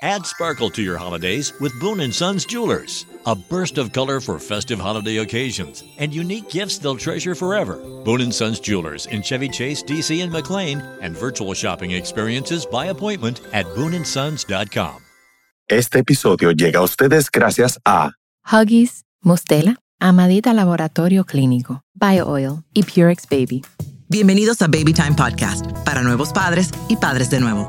Add sparkle to your holidays with Boone & Sons Jewelers. A burst of color for festive holiday occasions and unique gifts they'll treasure forever. Boone & Sons Jewelers in Chevy Chase, DC and McLean and virtual shopping experiences by appointment at booneandsons.com. Este episodio llega a ustedes gracias a Huggies, Mustela, Amadita Laboratorio Clínico, BioOil y Purex Baby. Bienvenidos a Baby Time Podcast, para nuevos padres y padres de nuevo.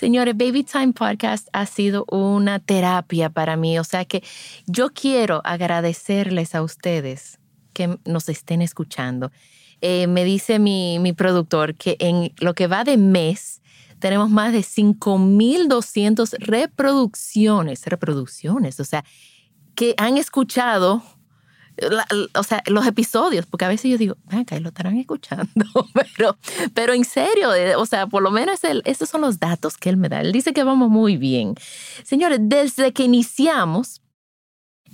Señores, Baby Time Podcast ha sido una terapia para mí. O sea que yo quiero agradecerles a ustedes que nos estén escuchando. Eh, me dice mi, mi productor que en lo que va de mes tenemos más de 5.200 reproducciones, reproducciones, o sea, que han escuchado o sea, los episodios, porque a veces yo digo, venga, lo estarán escuchando, pero, pero en serio, o sea, por lo menos esos son los datos que él me da. Él dice que vamos muy bien. Señores, desde que iniciamos,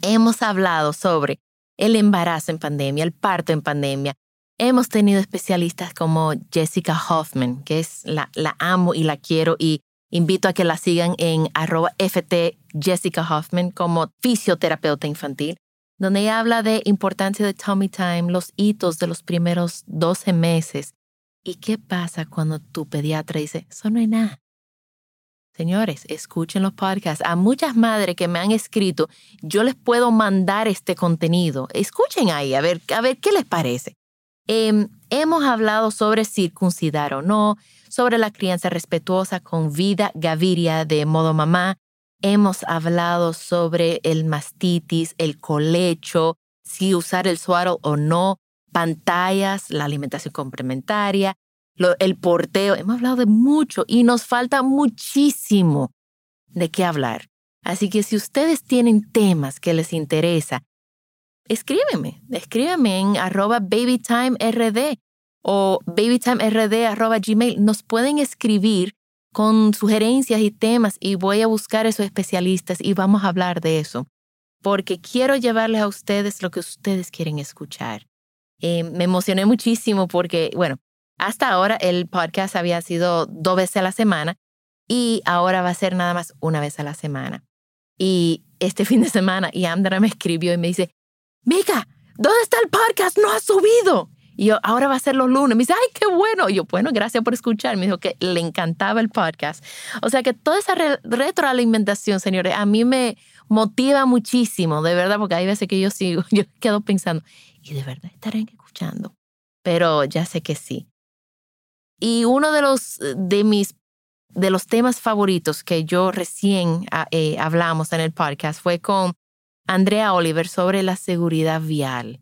hemos hablado sobre el embarazo en pandemia, el parto en pandemia. Hemos tenido especialistas como Jessica Hoffman, que es la, la amo y la quiero y invito a que la sigan en arroba FT Jessica Hoffman como fisioterapeuta infantil donde ella habla de importancia de tummy time, los hitos de los primeros 12 meses. ¿Y qué pasa cuando tu pediatra dice, eso no es nada? Señores, escuchen los podcasts. A muchas madres que me han escrito, yo les puedo mandar este contenido. Escuchen ahí, a ver, a ver qué les parece. Em, hemos hablado sobre circuncidar o no, sobre la crianza respetuosa con vida gaviria de modo mamá, Hemos hablado sobre el mastitis, el colecho, si usar el suaro o no, pantallas, la alimentación complementaria, el porteo. Hemos hablado de mucho y nos falta muchísimo de qué hablar. Así que si ustedes tienen temas que les interesa, escríbeme, escríbeme en arroba babytimerd o babytimerd. Nos pueden escribir con sugerencias y temas y voy a buscar esos especialistas y vamos a hablar de eso, porque quiero llevarles a ustedes lo que ustedes quieren escuchar. Eh, me emocioné muchísimo porque, bueno, hasta ahora el podcast había sido dos veces a la semana y ahora va a ser nada más una vez a la semana. Y este fin de semana, y me escribió y me dice, Mika, ¿dónde está el podcast? No ha subido. Y yo, ahora va a ser los lunes. Me dice, ay, qué bueno. Y yo, bueno, gracias por escuchar. Me dijo que le encantaba el podcast. O sea que toda esa retroalimentación, señores, a mí me motiva muchísimo, de verdad, porque hay veces que yo sigo, yo quedo pensando, ¿y de verdad estarán escuchando? Pero ya sé que sí. Y uno de los, de mis, de los temas favoritos que yo recién ah, eh, hablamos en el podcast fue con Andrea Oliver sobre la seguridad vial.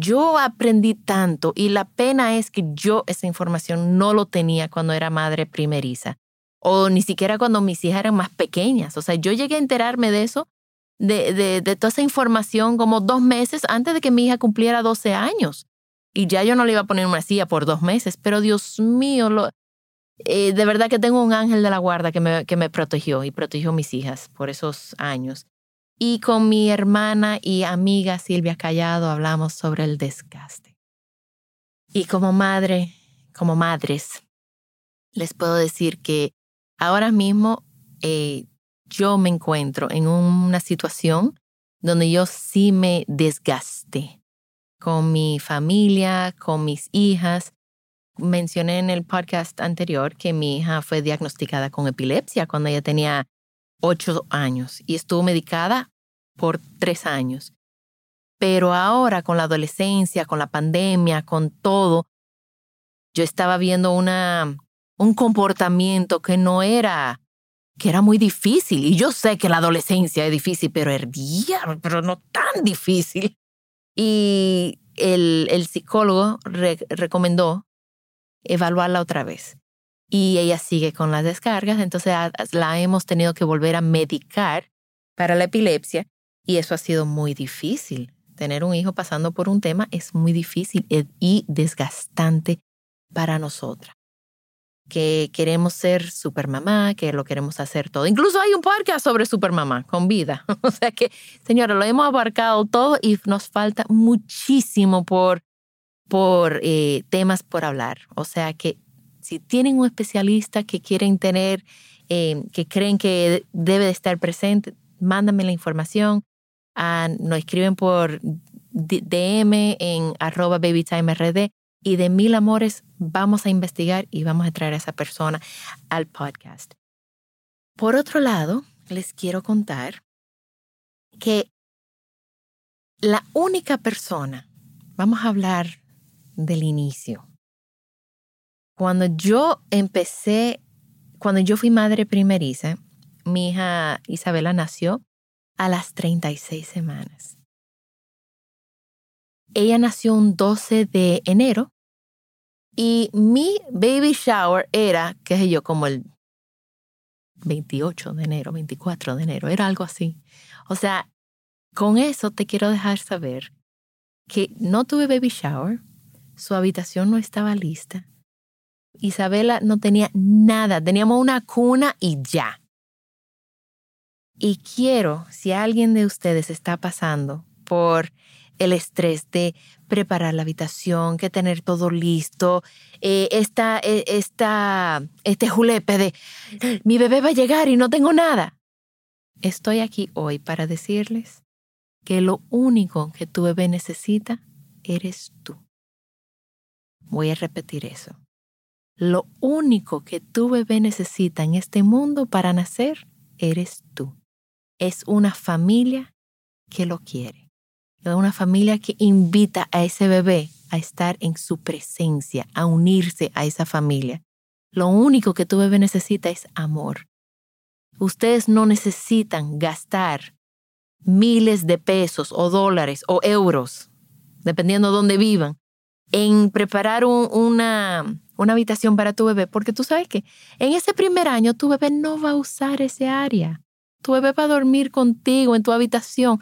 Yo aprendí tanto y la pena es que yo esa información no lo tenía cuando era madre primeriza o ni siquiera cuando mis hijas eran más pequeñas. O sea, yo llegué a enterarme de eso, de, de, toda esa información como dos meses antes de que mi hija cumpliera 12 años. Y ya yo no le iba a poner una silla por dos meses, pero Dios mío, lo, eh, de verdad que tengo un ángel de la guarda que me, que me protegió y protegió mis hijas por esos años. Y con mi hermana y amiga Silvia Callado hablamos sobre el desgaste. Y como madre, como madres, les puedo decir que ahora mismo eh, yo me encuentro en una situación donde yo sí me desgasté con mi familia, con mis hijas. Mencioné en el podcast anterior que mi hija fue diagnosticada con epilepsia cuando ella tenía ocho años y estuvo medicada por tres años. Pero ahora con la adolescencia, con la pandemia, con todo, yo estaba viendo una, un comportamiento que no era, que era muy difícil. Y yo sé que la adolescencia es difícil, pero el día, pero no tan difícil. Y el, el psicólogo recomendó evaluarla otra vez y ella sigue con las descargas, entonces la hemos tenido que volver a medicar para la epilepsia y eso ha sido muy difícil. Tener un hijo pasando por un tema es muy difícil y desgastante para nosotras. Que queremos ser supermamá, que lo queremos hacer todo. Incluso hay un podcast sobre supermamá con vida. O sea que, señora, lo hemos abarcado todo y nos falta muchísimo por, por eh, temas por hablar. O sea que si tienen un especialista que quieren tener, eh, que creen que debe de estar presente, mándame la información. Ah, nos escriben por DM en arroba babytimerd y de mil amores vamos a investigar y vamos a traer a esa persona al podcast. Por otro lado, les quiero contar que la única persona, vamos a hablar del inicio. Cuando yo empecé, cuando yo fui madre primeriza, mi hija Isabela nació a las 36 semanas. Ella nació un 12 de enero y mi baby shower era, qué sé yo, como el 28 de enero, 24 de enero, era algo así. O sea, con eso te quiero dejar saber que no tuve baby shower, su habitación no estaba lista. Isabela no tenía nada, teníamos una cuna y ya. Y quiero, si alguien de ustedes está pasando por el estrés de preparar la habitación, que tener todo listo, eh, eh, esta, este julepe de mi bebé va a llegar y no tengo nada. Estoy aquí hoy para decirles que lo único que tu bebé necesita eres tú. Voy a repetir eso. Lo único que tu bebé necesita en este mundo para nacer eres tú es una familia que lo quiere. Es una familia que invita a ese bebé a estar en su presencia, a unirse a esa familia. Lo único que tu bebé necesita es amor. Ustedes no necesitan gastar miles de pesos o dólares o euros, dependiendo de dónde vivan, en preparar una, una habitación para tu bebé, porque tú sabes que en ese primer año tu bebé no va a usar ese área. Tu bebé va a dormir contigo en tu habitación.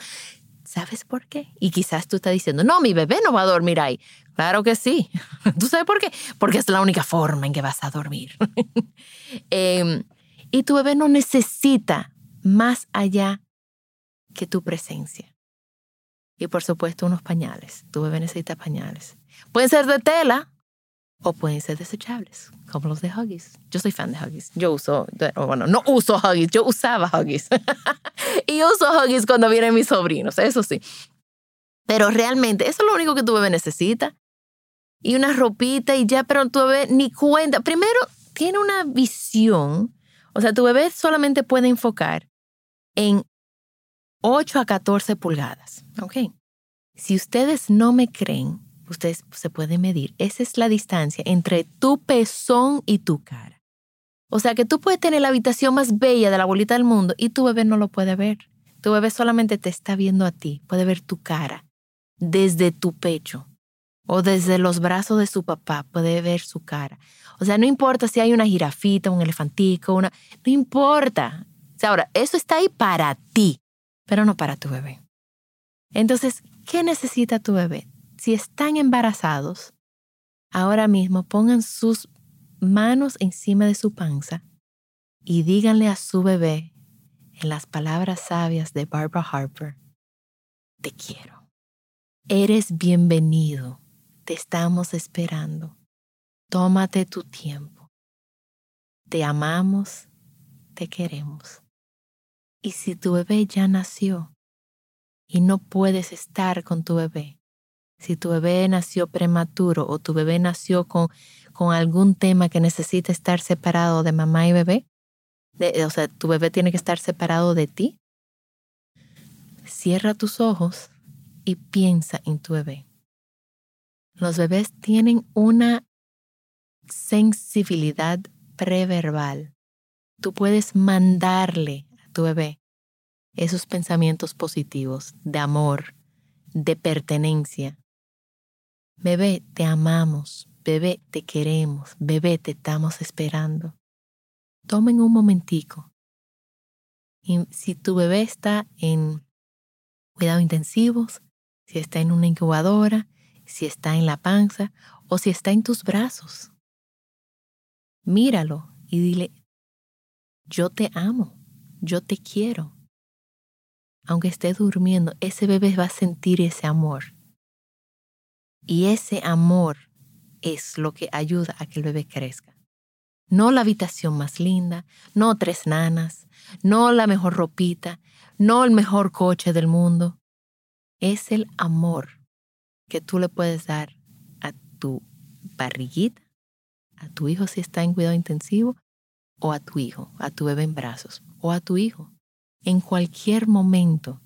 ¿Sabes por qué? Y quizás tú estás diciendo, no, mi bebé no va a dormir ahí. Claro que sí. ¿Tú sabes por qué? Porque es la única forma en que vas a dormir. Em, y tu bebé no necesita más allá que tu presencia. Y por supuesto unos pañales. Tu bebé necesita pañales. Pueden ser de tela o pueden ser desechables, como los de Huggies. Yo soy fan de Huggies. Yo uso, bueno, no uso Huggies, yo usaba Huggies. y uso Huggies cuando vienen mis sobrinos, eso sí. Pero realmente, eso es lo único que tu bebé necesita. Y una ropita y ya, pero tu bebé ni cuenta. Primero, tiene una visión. O sea, tu bebé solamente puede enfocar en 8 a 14 pulgadas. ¿Ok? Si ustedes no me creen, ustedes se pueden medir. Esa es la distancia entre tu pezón y tu cara. O sea que tú puedes tener la habitación más bella de la bolita del mundo y tu bebé no lo puede ver. Tu bebé solamente te está viendo a ti, puede ver tu cara desde tu pecho o desde los brazos de su papá, puede ver su cara. O sea, no importa si hay una jirafita, un elefantico, una... No importa. O sea, ahora, eso está ahí para ti, pero no para tu bebé. Entonces, ¿qué necesita tu bebé? si están embarazados, ahora mismo pongan sus manos encima de su panza y díganle a su bebé en las palabras sabias de Barbara Harper, te quiero. Eres bienvenido. Te estamos esperando. Tómate tu tiempo. Te amamos, te queremos. Y si tu bebé ya nació y no puedes estar con tu bebé, si tu bebé nació prematuro o tu bebé nació con, con algún tema que necesita estar separado de mamá y bebé, o sea, tu bebé tiene que estar separado de ti, cierra tus ojos y piensa en tu bebé. Los bebés tienen una sensibilidad preverbal. Tú puedes mandarle tu bebé esos pensamientos positivos de amor, de pertenencia, Bebé, te amamos. Bebé, te queremos. Bebé, te estamos esperando. Tomen un momentico si tu bebé está en cuidados intensivos, si está en una incubadora, si está en la panza o si está en tus brazos. Míralo y dile, yo te amo, yo te quiero. Aunque esté durmiendo, ese bebé va a sentir ese amor. Y ese amor es lo que ayuda a que el bebé crezca. No la habitación más linda, no tres nanas, no la mejor ropita, no el mejor coche del mundo. Es el amor que tú le puedes dar a tu barriguita, a tu hijo si está en cuidado intensivo, o a tu hijo, a tu bebé en brazos, o a tu hijo. En cualquier momento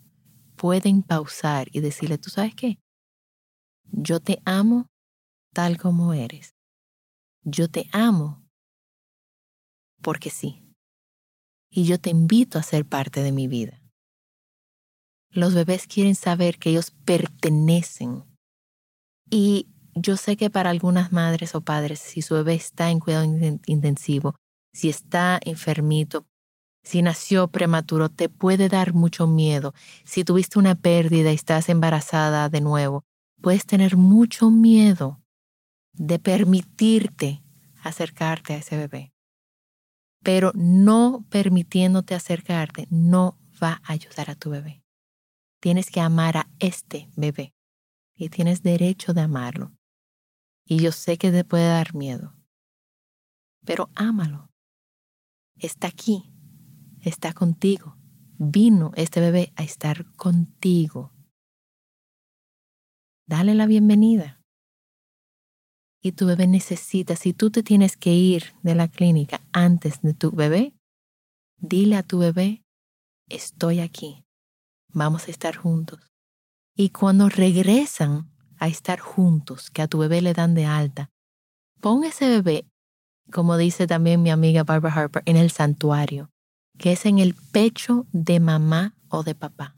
pueden pausar y decirle, ¿tú sabes qué? Yo te amo tal como eres. Yo te amo porque sí. Y yo te invito a ser parte de mi vida. Los bebés quieren saber que ellos pertenecen. Y yo sé que para algunas madres o padres, si su bebé está en cuidado intensivo, si está enfermito, si nació prematuro, te puede dar mucho miedo. Si tuviste una pérdida y estás embarazada de nuevo, puedes tener mucho miedo de permitirte acercarte a ese bebé pero no permitiéndote acercarte no va a ayudar a tu bebé. Tienes que amar a este bebé y tienes derecho de amarlo. Y yo sé que te puede dar miedo, pero ámalo. Está aquí, está contigo. Vino este bebé a estar contigo. Dale la bienvenida y tu bebé necesita, si tú te tienes que ir de la clínica antes de tu bebé, dile a tu bebé, estoy aquí, vamos a estar juntos. Y cuando regresan a estar juntos, que a tu bebé le dan de alta, pon ese bebé, como dice también mi amiga Barbara Harper, en el santuario, que es en el pecho de mamá o de papá.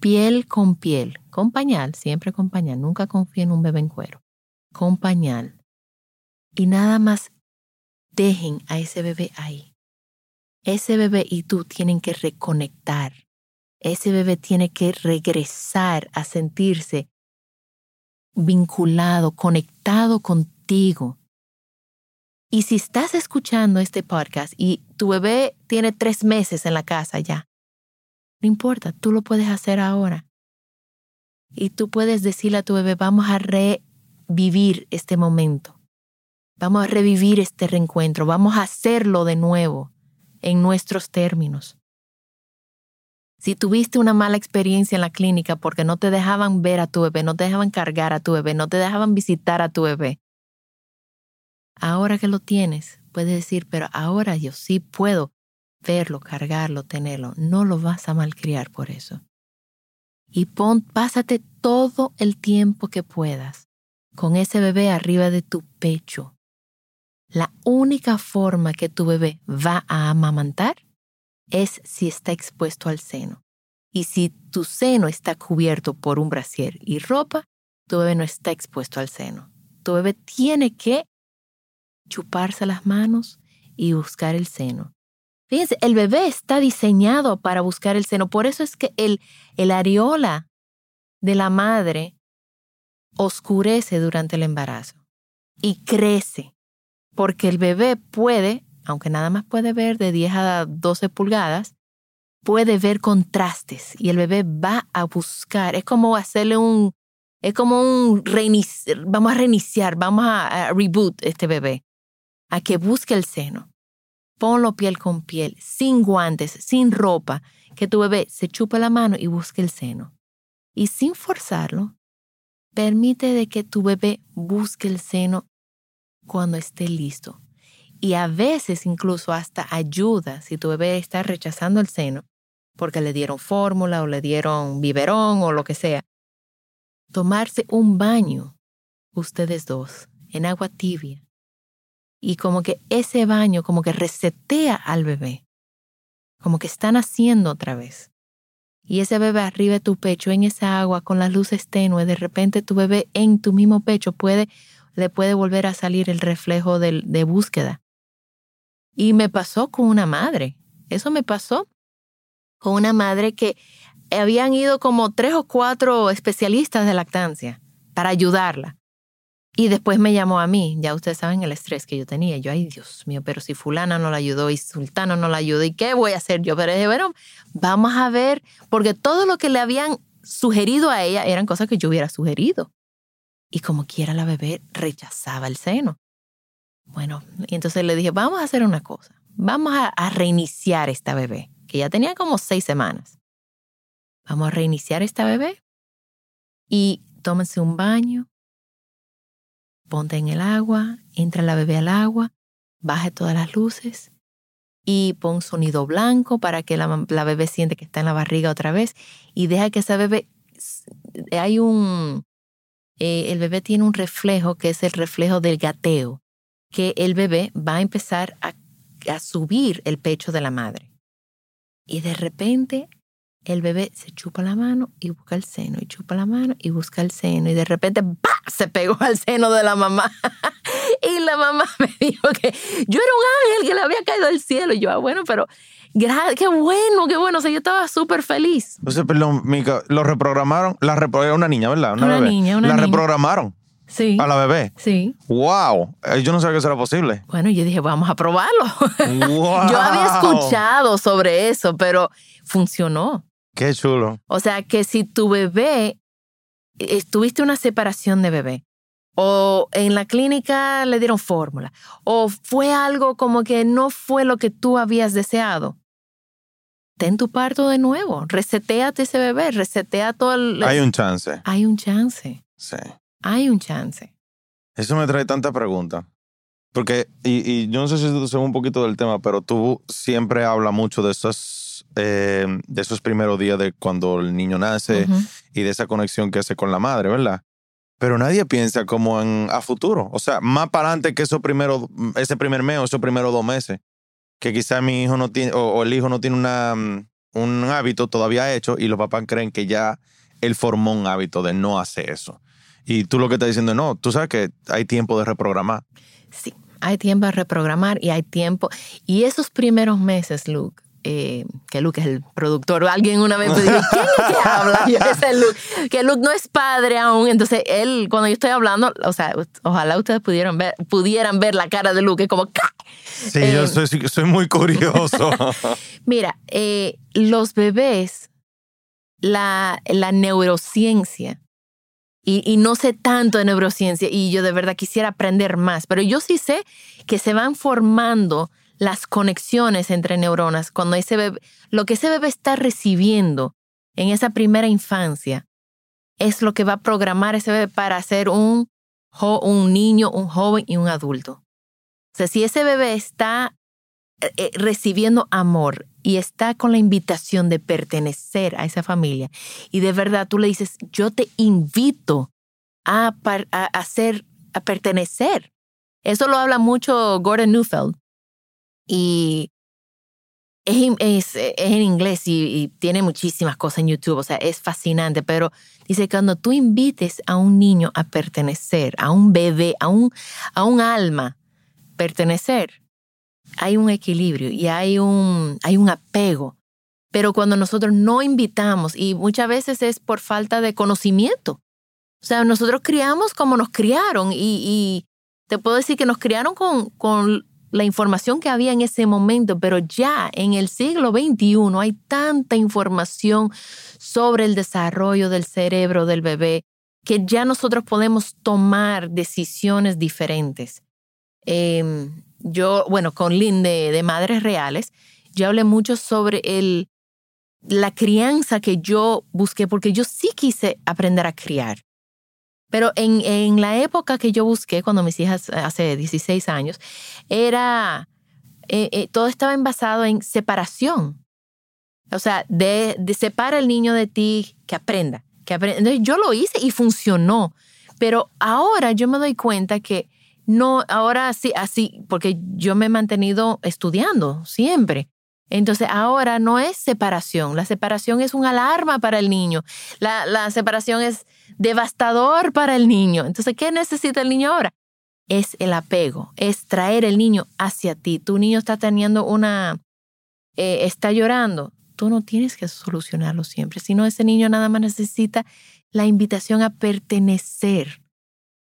Piel con piel, con pañal, siempre con pañal, nunca confío en un bebé en cuero con pañal y nada más dejen a ese bebé ahí. Ese bebé y tú tienen que reconectar. Ese bebé tiene que regresar a sentirse vinculado, conectado contigo. Y si estás escuchando este podcast y tu bebé tiene tres meses en la casa ya, no importa, tú lo puedes hacer ahora. Y tú puedes decirle a tu bebé, vamos a re vivir este momento. Vamos a revivir este reencuentro. Vamos a hacerlo de nuevo en nuestros términos. Si tuviste una mala experiencia en la clínica porque no te dejaban ver a tu bebé, no te dejaban cargar a tu bebé, no te dejaban visitar a tu bebé, ahora que lo tienes, puedes decir, pero ahora yo sí puedo verlo, cargarlo, tenerlo. No lo vas a malcriar por eso. Y pon, pásate todo el tiempo que puedas con ese bebé arriba de tu pecho. La única forma que tu bebé va a amamantar es si está expuesto al seno. Y si tu seno está cubierto por un brasier y ropa, tu bebé no está expuesto al seno. Tu bebé tiene que chuparse las manos y buscar el seno. Fíjense, el bebé está diseñado para buscar el seno. Por eso es que el, el areola de la madre oscurece durante el embarazo y crece, porque el bebé puede, aunque nada más puede ver de 10 a 12 pulgadas, puede ver contrastes y el bebé va a buscar, es como hacerle un, es como un reiniciar, vamos a reiniciar, vamos a reboot este bebé, a que busque el seno. Ponlo piel con piel, sin guantes, sin ropa, que tu bebé se chupe la mano y busque el seno. Y sin forzarlo, Permite de que tu bebé busque el seno cuando esté listo. Y a veces incluso hasta ayuda si tu bebé está rechazando el seno porque le dieron fórmula o le dieron biberón o lo que sea. Tomarse un baño, ustedes dos, en agua tibia. Y como que ese baño como que resetea al bebé. Como que están haciendo otra vez y ese bebé arriba de tu pecho en esa agua con las luces tenues, de repente tu bebé en tu mismo pecho puede, le puede volver a salir el reflejo de, de búsqueda. Y me pasó con una madre. Eso me pasó con una madre que habían ido como tres o cuatro especialistas de lactancia para ayudarla. Y después me llamó a mí, ya ustedes saben el estrés que yo tenía. Yo, ay Dios mío, pero si fulana no la ayudó y sultano no la ayudó, ¿y qué voy a hacer yo? Pero dije, bueno, vamos a ver, porque todo lo que le habían sugerido a ella eran cosas que yo hubiera sugerido. Y como quiera la bebé rechazaba el seno. Bueno, y entonces le dije, vamos a hacer una cosa, vamos a, a reiniciar esta bebé, que ya tenía como seis semanas. Vamos a reiniciar esta bebé y tómense un baño, ponte en el agua, entra la bebé al agua, baje todas las luces y pon sonido blanco para que la, la, bebé siente que está en la barriga otra vez y deja que esa bebé, hay un, eh, el bebé tiene un reflejo que es el reflejo del gateo, que el bebé va a empezar a, a subir el pecho de la madre. Y de repente el bebé se chupa la mano y busca el seno, y chupa la mano y busca el seno, y de repente ¡bah! se pegó al seno de la mamá. y la mamá me dijo que yo era un ángel que le había caído del cielo. Y yo, ah, bueno, pero qué bueno, qué bueno. O sea, yo estaba súper feliz. O sea, perdón, Mica, lo reprogramaron, la reprogramaron una niña, ¿verdad? Una, una bebé. niña, una La niña. reprogramaron Sí. a la bebé. Sí. ¡Wow! Eh, Yo no sabía que eso era posible. Bueno, yo dije, vamos a probarlo. ¡Wow! yo había escuchado sobre eso, pero funcionó. ¡Qué chulo! O sea, que si tu bebé, eh, tuviste una separación de bebé, o en la clínica le dieron fórmula, o fue algo como que no fue lo que tú habías deseado, ten tu parto de nuevo, reseteate ese bebé, resetea todo el... Hay un chance. Hay un chance, Sí. hay un chance. Eso me trae tanta pregunta. Porque, y, y yo no sé si tú sabes un poquito del tema, pero tú siempre hablas mucho de esos, eh, de esos primeros días de cuando el niño nace y de esa conexión que hace con la madre, ¿verdad? Pero nadie piensa como en a futuro. O sea, más para adelante que esos primeros, ese primer mes o esos primeros dos meses. Que quizá mi hijo no tiene, o, o el hijo no tiene una, mm, un hábito todavía hecho y los papás creen que ya él formó un hábito de no hacer eso. Y tú lo que estás diciendo, no, tú sabes que hay tiempo de reprogramar. Sí, hay tiempo de reprogramar y hay tiempo. Y esos primeros meses, Luke, eh, que Luke es el productor, alguien una vez me dijo, ¿quién es que habla? Yo, ese es Luke, que Luke no es padre aún. Entonces, él, cuando yo estoy hablando, o sea, ojalá ustedes pudieran ver, pudieran ver la cara de Luke, es como, ¡ca! Sí, Eh, yo soy, soy muy curioso. Mira, eh, los bebés, la, la neurociencia, y, y no sé tanto de neurociencia, y yo de verdad quisiera aprender más, pero yo sí sé que se van formando las conexiones entre neuronas cuando ese bebé, lo que ese bebé está recibiendo en esa primera infancia es lo que va a programar ese bebé para ser un, un niño, un joven y un adulto. O sea, si ese bebé está eh, eh, recibiendo amor y está con la invitación de pertenecer a esa familia y de verdad tú le dices, yo te invito a, a, a ser, a pertenecer. Eso lo habla mucho Gordon Neufeld y es, es- es en inglés y, y tiene muchísimas cosas en YouTube, o sea, es fascinante, pero dice cuando tú invites a un niño a pertenecer, a un bebé, a un, a un alma, pertenecer, hay un equilibrio y hay un, hay un apego. Pero cuando nosotros no invitamos, y muchas veces es por falta de conocimiento, o sea, nosotros criamos como nos criaron y, y te puedo decir que nos criaron con, con la información que había en ese momento, pero ya en el siglo XXI hay tanta información sobre el desarrollo del cerebro del bebé que ya nosotros podemos tomar decisiones diferentes. Eh, yo, bueno, con Lynn de, de Madres Reales, yo hablé mucho sobre el, la crianza que yo busqué, porque yo sí quise aprender a criar. Pero en, en la época que yo busqué, cuando mis hijas hace 16 años, era, eh, eh, todo estaba envasado en separación. O sea, de, de separa el niño de ti, que aprenda, que aprenda. Entonces yo lo hice y funcionó. Pero ahora yo me doy cuenta que no, ahora sí, así, porque yo me he mantenido estudiando siempre. Entonces ahora no es separación, la separación es una alarma para el niño, la, la separación es devastador para el niño. Entonces, ¿qué necesita el niño ahora? Es el apego, es traer el niño hacia ti. Tu niño está teniendo una, eh, está llorando, tú no tienes que solucionarlo siempre, sino ese niño nada más necesita la invitación a pertenecer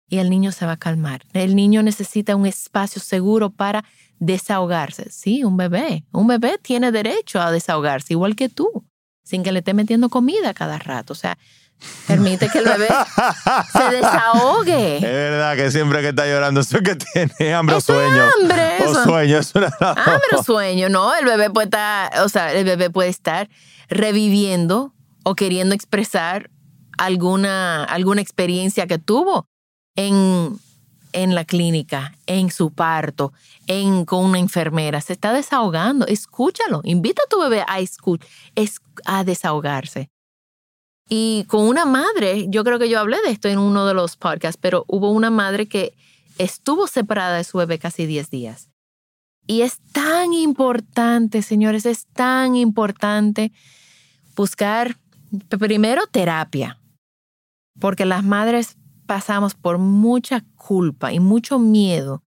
y el niño se va a calmar. El niño necesita un espacio seguro para desahogarse. Sí, un bebé. Un bebé tiene derecho a desahogarse, igual que tú, sin que le esté metiendo comida cada rato. O sea, permite que el bebé se desahogue. Es verdad que siempre que está llorando es que tiene hambre o sueño. hambre, O eso. sueño, es una Hambre o sueño, ¿no? El bebé puede estar, o sea, el bebé puede estar reviviendo o queriendo expresar alguna, alguna experiencia que tuvo en, en la clínica, en su parto, en, con una enfermera. Se está desahogando. Escúchalo. Invita a tu bebé a, escu- es- a desahogarse. Y con una madre, yo creo que yo hablé de esto en uno de los podcasts, pero hubo una madre que estuvo separada de su bebé casi 10 días. Y es tan importante, señores, es tan importante buscar primero terapia, porque las madres pasamos por mucha culpa y mucho miedo.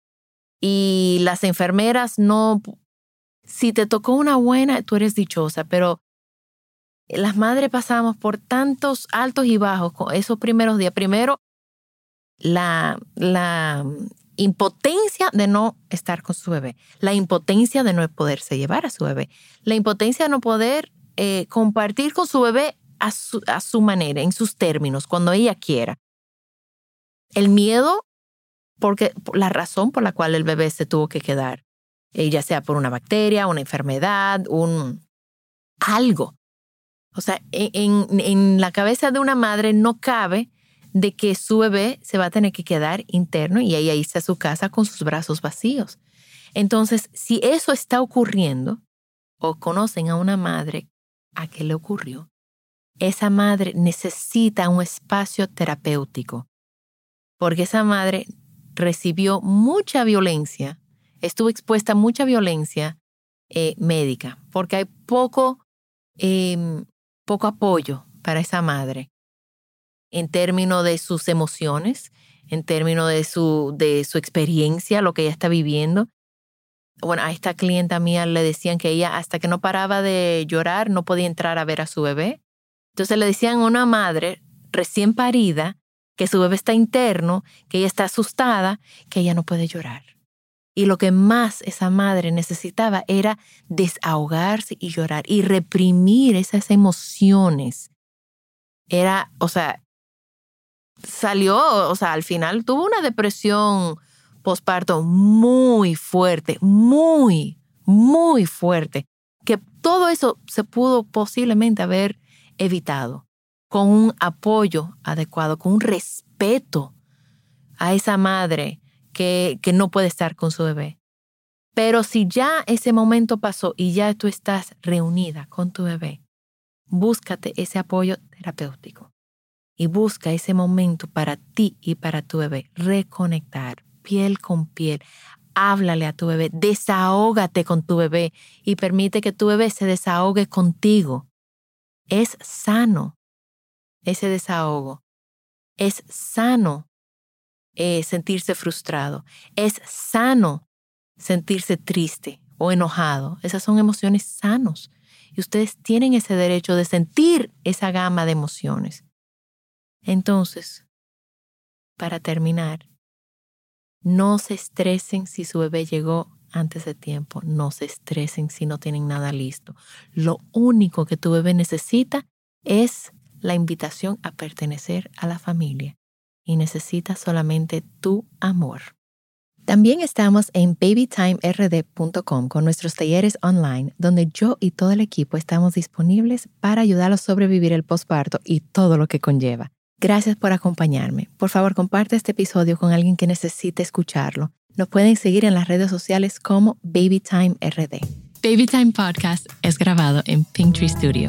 Y las enfermeras no, si te tocó una buena, tú eres dichosa, pero las madres pasamos por tantos altos y bajos con esos primeros días. Primero, la, la impotencia de no estar con su bebé, la impotencia de no poderse llevar a su bebé, la impotencia de no poder eh, compartir con su bebé a su, a su manera, en sus términos, cuando ella quiera. El miedo, porque por la razón por la cual el bebé se tuvo que quedar, eh, ya sea por una bacteria, una enfermedad, un algo. O sea, en, en, la cabeza de una madre no cabe de que su bebé se va a tener que quedar interno y ella irse a su casa con sus brazos vacíos. Entonces, si eso está ocurriendo o conocen a una madre a qué le ocurrió, esa madre necesita un espacio terapéutico porque esa madre recibió mucha violencia, estuvo expuesta a mucha violencia eh, médica, porque hay poco, eh, poco apoyo para esa madre en términos de sus emociones, en términos de su, de su experiencia, lo que ella está viviendo. Bueno, a esta clienta mía le decían que ella hasta que no paraba de llorar no podía entrar a ver a su bebé. Entonces le decían a una madre recién parida que su bebé está interno, que ella está asustada, que ella no puede llorar. Y lo que más esa madre necesitaba era desahogarse y llorar y reprimir esas emociones. Era, o sea, salió, o sea, al final tuvo una depresión posparto muy fuerte, muy, muy fuerte, que todo eso se pudo posiblemente haber evitado con un apoyo adecuado, con un respeto a esa madre que, no puede estar con su bebé. Pero si ya ese momento pasó y ya tú estás reunida con tu bebé, búscate ese apoyo terapéutico y busca ese momento para ti y para tu bebé. Reconectar piel con piel. Háblale a tu bebé, desahógate con tu bebé y permite que tu bebé se desahogue contigo. Es sano ese desahogo. Es sano eh, sentirse frustrado. Es sano sentirse triste o enojado. Esas son emociones sanos. Y ustedes tienen ese derecho de sentir esa gama de emociones. Entonces, para terminar, no se estresen si su bebé llegó antes de tiempo. No se estresen si no tienen nada listo. Lo único que tu bebé necesita es la invitación a pertenecer a la familia y necesita solamente tu amor. También estamos en babytimerd.com con nuestros talleres online, donde yo y todo el equipo estamos disponibles para ayudarlos a sobrevivir el posparto y todo lo que conlleva. Gracias por acompañarme. Por favor, comparte este episodio con alguien que necesite escucharlo. Nos pueden seguir en las redes sociales como BabyTimeRD. Babytime Podcast es grabado en Pinktree Studio.